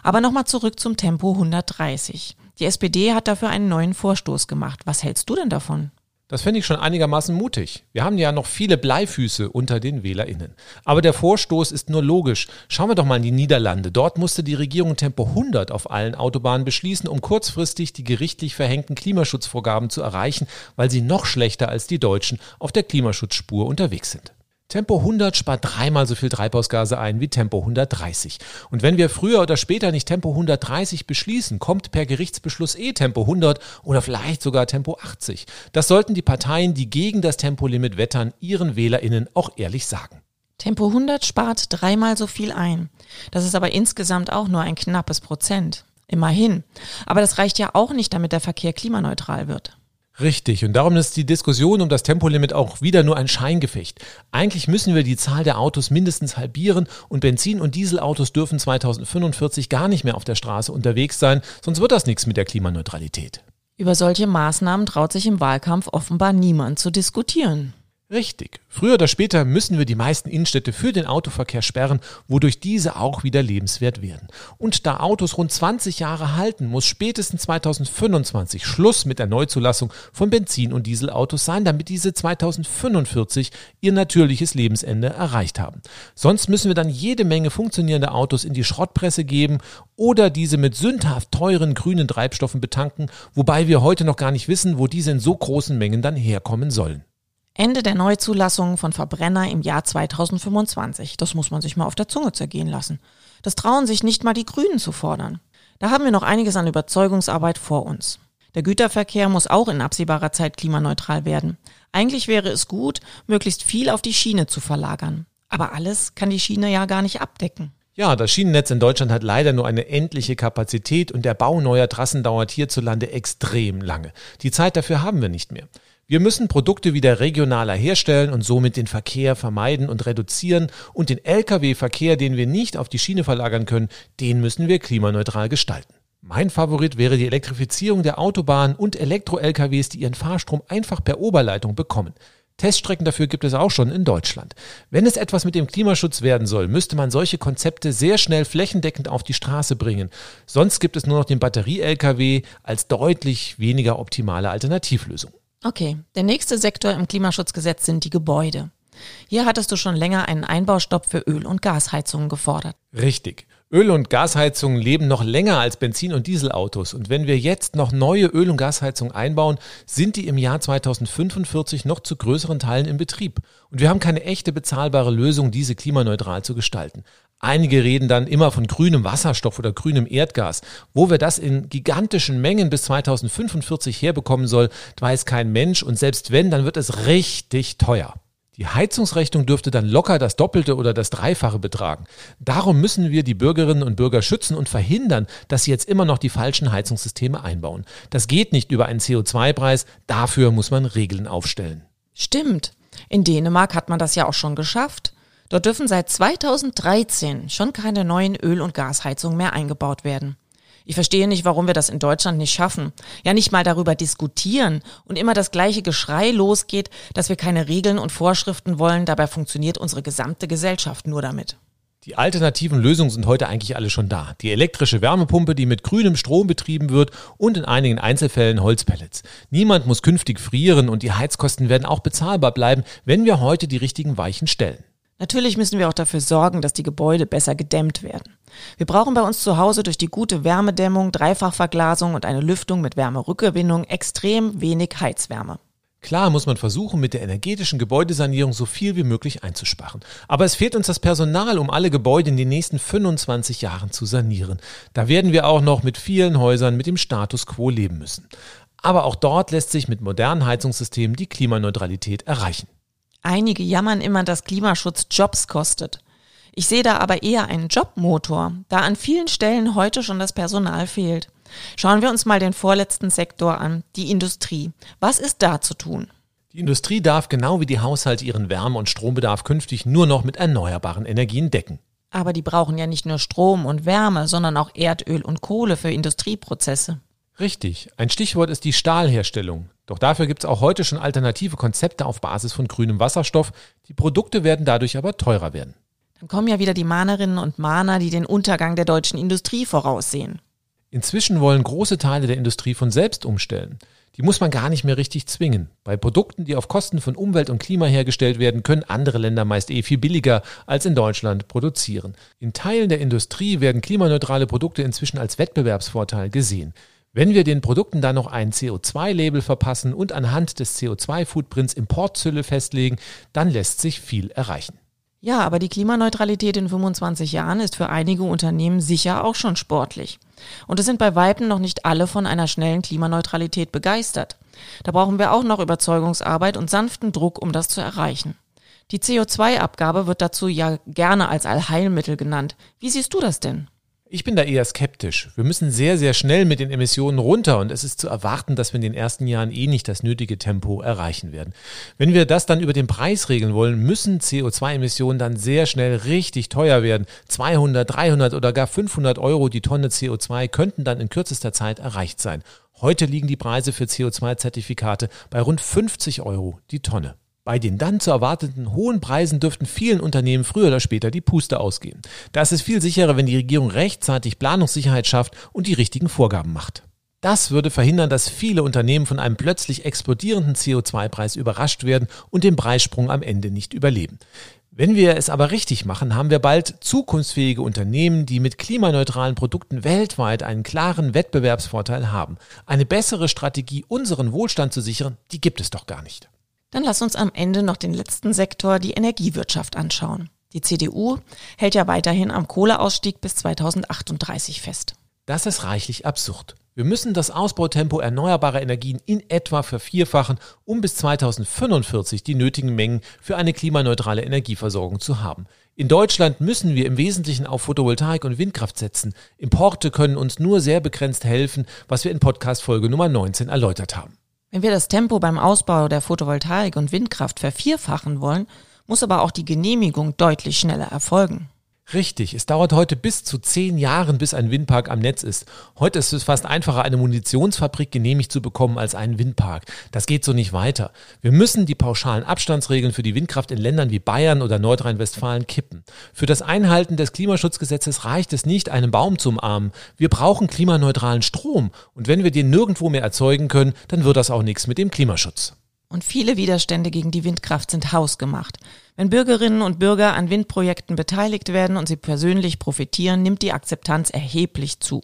Aber nochmal zurück zum Tempo 130. Die SPD hat dafür einen neuen Vorstoß gemacht. Was hältst du denn davon? Das finde ich schon einigermaßen mutig. Wir haben ja noch viele Bleifüße unter den WählerInnen. Aber der Vorstoß ist nur logisch. Schauen wir doch mal in die Niederlande. Dort musste die Regierung Tempo 100 auf allen Autobahnen beschließen, um kurzfristig die gerichtlich verhängten Klimaschutzvorgaben zu erreichen, weil sie noch schlechter als die Deutschen auf der Klimaschutzspur unterwegs sind. Tempo 100 spart dreimal so viel Treibhausgase ein wie Tempo 130. Und wenn wir früher oder später nicht Tempo 130 beschließen, kommt per Gerichtsbeschluss eh Tempo 100 oder vielleicht sogar Tempo 80. Das sollten die Parteien, die gegen das Tempolimit wettern, ihren WählerInnen auch ehrlich sagen. Tempo 100 spart dreimal so viel ein. Das ist aber insgesamt auch nur ein knappes Prozent. Immerhin. Aber das reicht ja auch nicht, damit der Verkehr klimaneutral wird. Richtig, und darum ist die Diskussion um das Tempolimit auch wieder nur ein Scheingefecht. Eigentlich müssen wir die Zahl der Autos mindestens halbieren und Benzin- und Dieselautos dürfen 2045 gar nicht mehr auf der Straße unterwegs sein, sonst wird das nichts mit der Klimaneutralität. Über solche Maßnahmen traut sich im Wahlkampf offenbar niemand zu diskutieren. Richtig. Früher oder später müssen wir die meisten Innenstädte für den Autoverkehr sperren, wodurch diese auch wieder lebenswert werden. Und da Autos rund 20 Jahre halten, muss spätestens 2025 Schluss mit der Neuzulassung von Benzin- und Dieselautos sein, damit diese 2045 ihr natürliches Lebensende erreicht haben. Sonst müssen wir dann jede Menge funktionierende Autos in die Schrottpresse geben oder diese mit sündhaft teuren grünen Treibstoffen betanken, wobei wir heute noch gar nicht wissen, wo diese in so großen Mengen dann herkommen sollen. Ende der Neuzulassung von Verbrenner im Jahr 2025. Das muss man sich mal auf der Zunge zergehen lassen. Das trauen sich nicht mal die Grünen zu fordern. Da haben wir noch einiges an Überzeugungsarbeit vor uns. Der Güterverkehr muss auch in absehbarer Zeit klimaneutral werden. Eigentlich wäre es gut, möglichst viel auf die Schiene zu verlagern. Aber alles kann die Schiene ja gar nicht abdecken. Ja, das Schienennetz in Deutschland hat leider nur eine endliche Kapazität und der Bau neuer Trassen dauert hierzulande extrem lange. Die Zeit dafür haben wir nicht mehr. Wir müssen Produkte wieder regionaler herstellen und somit den Verkehr vermeiden und reduzieren und den Lkw-Verkehr, den wir nicht auf die Schiene verlagern können, den müssen wir klimaneutral gestalten. Mein Favorit wäre die Elektrifizierung der Autobahnen und Elektro-LKWs, die ihren Fahrstrom einfach per Oberleitung bekommen. Teststrecken dafür gibt es auch schon in Deutschland. Wenn es etwas mit dem Klimaschutz werden soll, müsste man solche Konzepte sehr schnell flächendeckend auf die Straße bringen. Sonst gibt es nur noch den Batterie-LKW als deutlich weniger optimale Alternativlösung. Okay, der nächste Sektor im Klimaschutzgesetz sind die Gebäude. Hier hattest du schon länger einen Einbaustopp für Öl- und Gasheizungen gefordert. Richtig. Öl- und Gasheizungen leben noch länger als Benzin- und Dieselautos. Und wenn wir jetzt noch neue Öl- und Gasheizungen einbauen, sind die im Jahr 2045 noch zu größeren Teilen in Betrieb. Und wir haben keine echte bezahlbare Lösung, diese klimaneutral zu gestalten. Einige reden dann immer von grünem Wasserstoff oder grünem Erdgas. Wo wir das in gigantischen Mengen bis 2045 herbekommen soll, weiß kein Mensch. Und selbst wenn, dann wird es richtig teuer. Die Heizungsrechnung dürfte dann locker das Doppelte oder das Dreifache betragen. Darum müssen wir die Bürgerinnen und Bürger schützen und verhindern, dass sie jetzt immer noch die falschen Heizungssysteme einbauen. Das geht nicht über einen CO2-Preis, dafür muss man Regeln aufstellen. Stimmt. In Dänemark hat man das ja auch schon geschafft. Dort dürfen seit 2013 schon keine neuen Öl- und Gasheizungen mehr eingebaut werden. Ich verstehe nicht, warum wir das in Deutschland nicht schaffen. Ja, nicht mal darüber diskutieren und immer das gleiche Geschrei losgeht, dass wir keine Regeln und Vorschriften wollen. Dabei funktioniert unsere gesamte Gesellschaft nur damit. Die alternativen Lösungen sind heute eigentlich alle schon da. Die elektrische Wärmepumpe, die mit grünem Strom betrieben wird und in einigen Einzelfällen Holzpellets. Niemand muss künftig frieren und die Heizkosten werden auch bezahlbar bleiben, wenn wir heute die richtigen Weichen stellen. Natürlich müssen wir auch dafür sorgen, dass die Gebäude besser gedämmt werden. Wir brauchen bei uns zu Hause durch die gute Wärmedämmung, Dreifachverglasung und eine Lüftung mit Wärmerückgewinnung extrem wenig Heizwärme. Klar muss man versuchen, mit der energetischen Gebäudesanierung so viel wie möglich einzusparen. Aber es fehlt uns das Personal, um alle Gebäude in den nächsten 25 Jahren zu sanieren. Da werden wir auch noch mit vielen Häusern mit dem Status quo leben müssen. Aber auch dort lässt sich mit modernen Heizungssystemen die Klimaneutralität erreichen. Einige jammern immer, dass Klimaschutz Jobs kostet. Ich sehe da aber eher einen Jobmotor, da an vielen Stellen heute schon das Personal fehlt. Schauen wir uns mal den vorletzten Sektor an, die Industrie. Was ist da zu tun? Die Industrie darf genau wie die Haushalte ihren Wärme- und Strombedarf künftig nur noch mit erneuerbaren Energien decken. Aber die brauchen ja nicht nur Strom und Wärme, sondern auch Erdöl und Kohle für Industrieprozesse. Richtig. Ein Stichwort ist die Stahlherstellung. Doch dafür gibt es auch heute schon alternative Konzepte auf Basis von grünem Wasserstoff. Die Produkte werden dadurch aber teurer werden. Dann kommen ja wieder die Mahnerinnen und Mahner, die den Untergang der deutschen Industrie voraussehen. Inzwischen wollen große Teile der Industrie von selbst umstellen. Die muss man gar nicht mehr richtig zwingen. Bei Produkten, die auf Kosten von Umwelt und Klima hergestellt werden, können andere Länder meist eh viel billiger als in Deutschland produzieren. In Teilen der Industrie werden klimaneutrale Produkte inzwischen als Wettbewerbsvorteil gesehen. Wenn wir den Produkten dann noch ein CO2-Label verpassen und anhand des CO2-Footprints Importzölle festlegen, dann lässt sich viel erreichen. Ja, aber die Klimaneutralität in 25 Jahren ist für einige Unternehmen sicher auch schon sportlich. Und es sind bei Weitem noch nicht alle von einer schnellen Klimaneutralität begeistert. Da brauchen wir auch noch Überzeugungsarbeit und sanften Druck, um das zu erreichen. Die CO2-Abgabe wird dazu ja gerne als Allheilmittel genannt. Wie siehst du das denn? Ich bin da eher skeptisch. Wir müssen sehr, sehr schnell mit den Emissionen runter und es ist zu erwarten, dass wir in den ersten Jahren eh nicht das nötige Tempo erreichen werden. Wenn wir das dann über den Preis regeln wollen, müssen CO2-Emissionen dann sehr schnell richtig teuer werden. 200, 300 oder gar 500 Euro die Tonne CO2 könnten dann in kürzester Zeit erreicht sein. Heute liegen die Preise für CO2-Zertifikate bei rund 50 Euro die Tonne. Bei den dann zu erwarteten hohen Preisen dürften vielen Unternehmen früher oder später die Puste ausgehen. Da ist viel sicherer, wenn die Regierung rechtzeitig Planungssicherheit schafft und die richtigen Vorgaben macht. Das würde verhindern, dass viele Unternehmen von einem plötzlich explodierenden CO2-Preis überrascht werden und den Preissprung am Ende nicht überleben. Wenn wir es aber richtig machen, haben wir bald zukunftsfähige Unternehmen, die mit klimaneutralen Produkten weltweit einen klaren Wettbewerbsvorteil haben. Eine bessere Strategie, unseren Wohlstand zu sichern, die gibt es doch gar nicht. Dann lass uns am Ende noch den letzten Sektor, die Energiewirtschaft, anschauen. Die CDU hält ja weiterhin am Kohleausstieg bis 2038 fest. Das ist reichlich absurd. Wir müssen das Ausbautempo erneuerbarer Energien in etwa vervierfachen, um bis 2045 die nötigen Mengen für eine klimaneutrale Energieversorgung zu haben. In Deutschland müssen wir im Wesentlichen auf Photovoltaik und Windkraft setzen. Importe können uns nur sehr begrenzt helfen, was wir in Podcast Folge Nummer 19 erläutert haben. Wenn wir das Tempo beim Ausbau der Photovoltaik und Windkraft vervierfachen wollen, muss aber auch die Genehmigung deutlich schneller erfolgen. Richtig, es dauert heute bis zu zehn Jahren, bis ein Windpark am Netz ist. Heute ist es fast einfacher, eine Munitionsfabrik genehmigt zu bekommen als einen Windpark. Das geht so nicht weiter. Wir müssen die pauschalen Abstandsregeln für die Windkraft in Ländern wie Bayern oder Nordrhein-Westfalen kippen. Für das Einhalten des Klimaschutzgesetzes reicht es nicht, einen Baum zu umarmen. Wir brauchen klimaneutralen Strom. Und wenn wir den nirgendwo mehr erzeugen können, dann wird das auch nichts mit dem Klimaschutz. Und viele Widerstände gegen die Windkraft sind hausgemacht. Wenn Bürgerinnen und Bürger an Windprojekten beteiligt werden und sie persönlich profitieren, nimmt die Akzeptanz erheblich zu.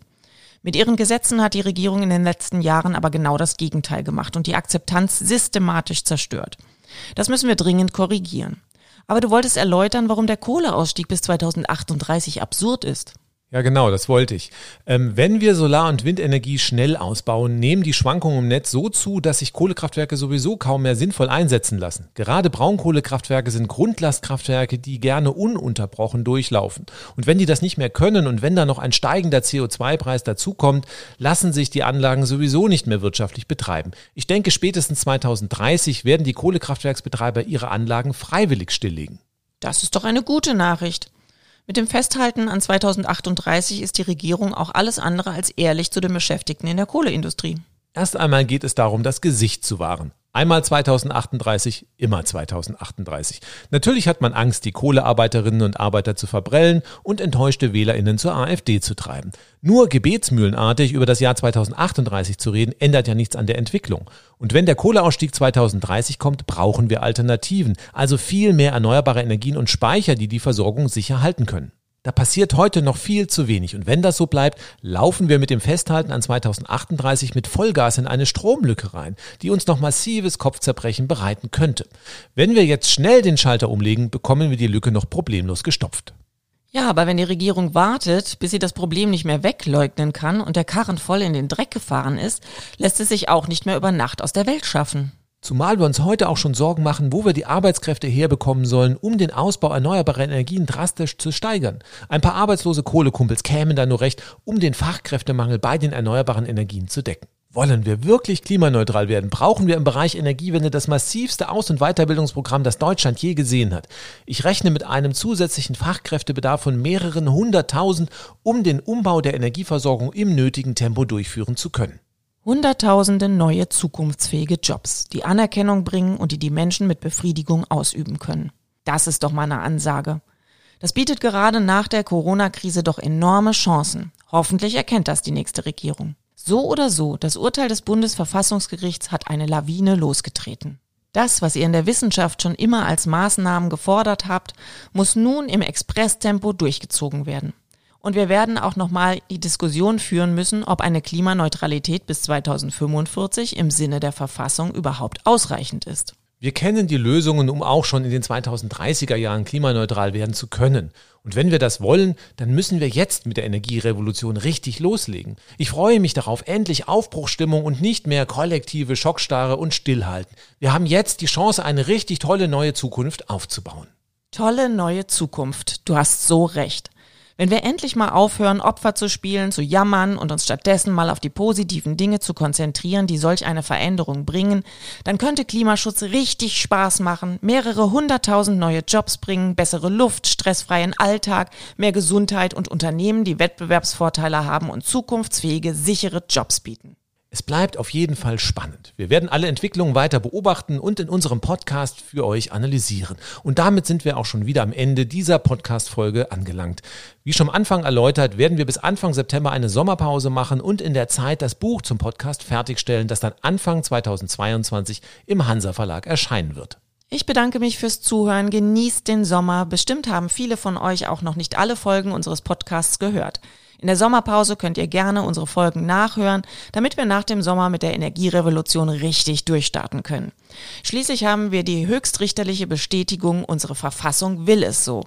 Mit ihren Gesetzen hat die Regierung in den letzten Jahren aber genau das Gegenteil gemacht und die Akzeptanz systematisch zerstört. Das müssen wir dringend korrigieren. Aber du wolltest erläutern, warum der Kohleausstieg bis 2038 absurd ist. Ja, genau, das wollte ich. Ähm, wenn wir Solar- und Windenergie schnell ausbauen, nehmen die Schwankungen im Netz so zu, dass sich Kohlekraftwerke sowieso kaum mehr sinnvoll einsetzen lassen. Gerade Braunkohlekraftwerke sind Grundlastkraftwerke, die gerne ununterbrochen durchlaufen. Und wenn die das nicht mehr können und wenn da noch ein steigender CO2-Preis dazukommt, lassen sich die Anlagen sowieso nicht mehr wirtschaftlich betreiben. Ich denke, spätestens 2030 werden die Kohlekraftwerksbetreiber ihre Anlagen freiwillig stilllegen. Das ist doch eine gute Nachricht. Mit dem Festhalten an 2038 ist die Regierung auch alles andere als ehrlich zu den Beschäftigten in der Kohleindustrie. Erst einmal geht es darum, das Gesicht zu wahren. Einmal 2038, immer 2038. Natürlich hat man Angst, die Kohlearbeiterinnen und Arbeiter zu verbrellen und enttäuschte Wählerinnen zur AfD zu treiben. Nur gebetsmühlenartig über das Jahr 2038 zu reden, ändert ja nichts an der Entwicklung. Und wenn der Kohleausstieg 2030 kommt, brauchen wir Alternativen, also viel mehr erneuerbare Energien und Speicher, die die Versorgung sicher halten können. Da passiert heute noch viel zu wenig. Und wenn das so bleibt, laufen wir mit dem Festhalten an 2038 mit Vollgas in eine Stromlücke rein, die uns noch massives Kopfzerbrechen bereiten könnte. Wenn wir jetzt schnell den Schalter umlegen, bekommen wir die Lücke noch problemlos gestopft. Ja, aber wenn die Regierung wartet, bis sie das Problem nicht mehr wegleugnen kann und der Karren voll in den Dreck gefahren ist, lässt es sich auch nicht mehr über Nacht aus der Welt schaffen. Zumal wir uns heute auch schon Sorgen machen, wo wir die Arbeitskräfte herbekommen sollen, um den Ausbau erneuerbarer Energien drastisch zu steigern. Ein paar arbeitslose Kohlekumpels kämen da nur recht, um den Fachkräftemangel bei den erneuerbaren Energien zu decken. Wollen wir wirklich klimaneutral werden, brauchen wir im Bereich Energiewende das massivste Aus- und Weiterbildungsprogramm, das Deutschland je gesehen hat. Ich rechne mit einem zusätzlichen Fachkräftebedarf von mehreren hunderttausend, um den Umbau der Energieversorgung im nötigen Tempo durchführen zu können. Hunderttausende neue zukunftsfähige Jobs, die Anerkennung bringen und die die Menschen mit Befriedigung ausüben können. Das ist doch mal eine Ansage. Das bietet gerade nach der Corona-Krise doch enorme Chancen. Hoffentlich erkennt das die nächste Regierung. So oder so, das Urteil des Bundesverfassungsgerichts hat eine Lawine losgetreten. Das, was ihr in der Wissenschaft schon immer als Maßnahmen gefordert habt, muss nun im Expresstempo durchgezogen werden. Und wir werden auch nochmal die Diskussion führen müssen, ob eine Klimaneutralität bis 2045 im Sinne der Verfassung überhaupt ausreichend ist. Wir kennen die Lösungen, um auch schon in den 2030er Jahren klimaneutral werden zu können. Und wenn wir das wollen, dann müssen wir jetzt mit der Energierevolution richtig loslegen. Ich freue mich darauf, endlich Aufbruchstimmung und nicht mehr kollektive Schockstarre und Stillhalten. Wir haben jetzt die Chance, eine richtig tolle neue Zukunft aufzubauen. Tolle neue Zukunft. Du hast so recht. Wenn wir endlich mal aufhören, Opfer zu spielen, zu jammern und uns stattdessen mal auf die positiven Dinge zu konzentrieren, die solch eine Veränderung bringen, dann könnte Klimaschutz richtig Spaß machen, mehrere hunderttausend neue Jobs bringen, bessere Luft, stressfreien Alltag, mehr Gesundheit und Unternehmen, die Wettbewerbsvorteile haben und zukunftsfähige, sichere Jobs bieten. Es bleibt auf jeden Fall spannend. Wir werden alle Entwicklungen weiter beobachten und in unserem Podcast für euch analysieren. Und damit sind wir auch schon wieder am Ende dieser Podcast-Folge angelangt. Wie schon am Anfang erläutert, werden wir bis Anfang September eine Sommerpause machen und in der Zeit das Buch zum Podcast fertigstellen, das dann Anfang 2022 im Hansa Verlag erscheinen wird. Ich bedanke mich fürs Zuhören. Genießt den Sommer. Bestimmt haben viele von euch auch noch nicht alle Folgen unseres Podcasts gehört. In der Sommerpause könnt ihr gerne unsere Folgen nachhören, damit wir nach dem Sommer mit der Energierevolution richtig durchstarten können. Schließlich haben wir die höchstrichterliche Bestätigung, unsere Verfassung will es so.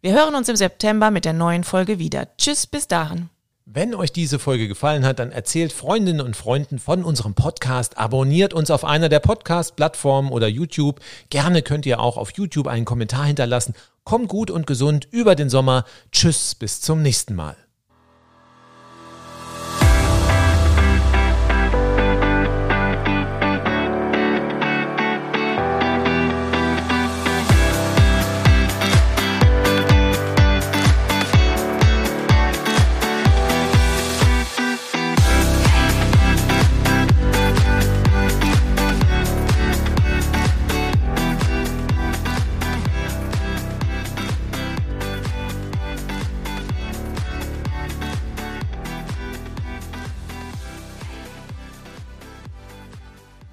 Wir hören uns im September mit der neuen Folge wieder. Tschüss, bis dahin. Wenn euch diese Folge gefallen hat, dann erzählt Freundinnen und Freunden von unserem Podcast, abonniert uns auf einer der Podcast-Plattformen oder YouTube. Gerne könnt ihr auch auf YouTube einen Kommentar hinterlassen. Kommt gut und gesund über den Sommer. Tschüss, bis zum nächsten Mal.